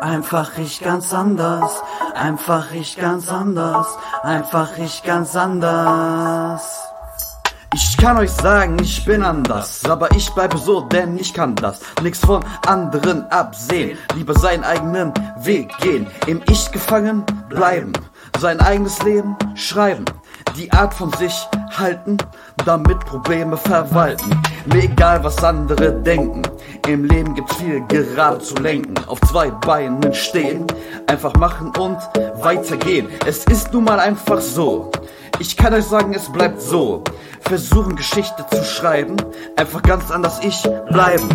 Einfach ich ganz anders, einfach ich ganz anders, einfach ich ganz anders. Ich kann euch sagen, ich bin anders, aber ich bleibe so, denn ich kann das. Nix von anderen absehen, lieber seinen eigenen Weg gehen, im Ich gefangen bleiben, sein eigenes Leben schreiben, die Art von sich halten, damit Probleme verwalten. Mir egal, was andere denken, im Leben gibt's viel gerade zu lenken, auf zwei Beinen stehen, einfach machen und weitergehen. Es ist nun mal einfach so. Ich kann euch sagen, es bleibt so. Versuchen Geschichte zu schreiben, einfach ganz anders ich bleiben.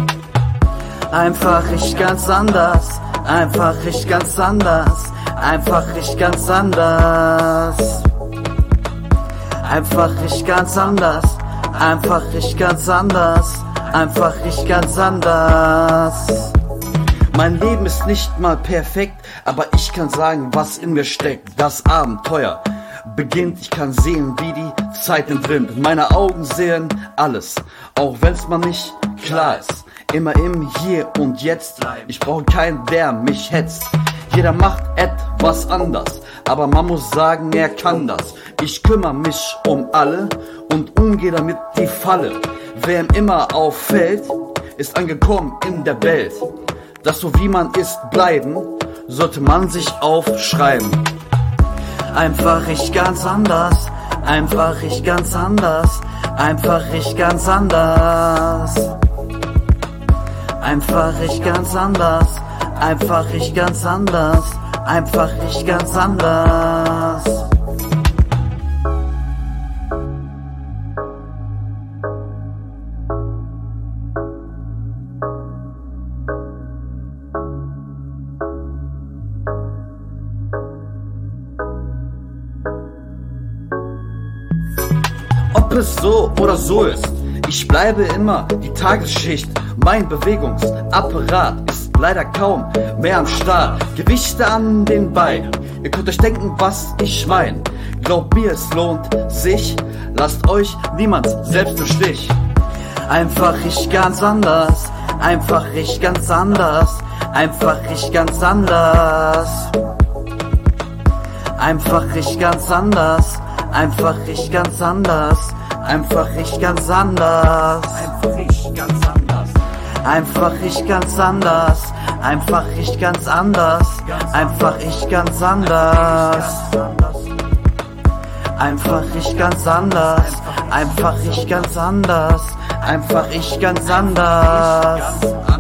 Einfach ich ganz anders, einfach ich ganz anders, einfach ich ganz anders. Einfach ich ganz anders, einfach ich ganz anders, einfach ich ganz anders. Mein Leben ist nicht mal perfekt, aber ich kann sagen, was in mir steckt. Das Abenteuer beginnt, ich kann sehen, wie die Zeit entrinnt. Meine Augen sehen alles, auch wenn's mal nicht klar ist. Immer im Hier und Jetzt. Ich brauche keinen, der mich hetzt. Jeder macht etwas anders, aber man muss sagen, er kann das. Ich kümmere mich um alle und umgehe damit die Falle. Wer ihm immer auffällt, ist angekommen in der Welt. Das so wie man ist bleiben, sollte man sich aufschreiben. Einfach ich ganz anders, einfach ich ganz anders, einfach ich ganz anders. Einfach ich ganz anders, einfach ich ganz anders, einfach ich ganz anders. Ob es so oder so ist, ich bleibe immer die Tagesschicht. Mein Bewegungsapparat leider kaum mehr am Start. Gewichte an den Beinen. Ihr könnt euch denken, was ich mein. Glaubt mir, es lohnt sich. Lasst euch niemand selbst im Stich. Einfach ich ganz anders. Einfach ich ganz anders. Einfach ich ganz anders. Einfach ich ganz anders. Einfach ich ganz anders. Einfach ich ganz anders. Einfach ich ganz anders. Einfach ich ganz anders. Einfach ich ganz anders. Einfach ich ganz anders. Einfach ich ganz anders. Einfach ich ganz anders. Einfach ich ganz anders. Ganz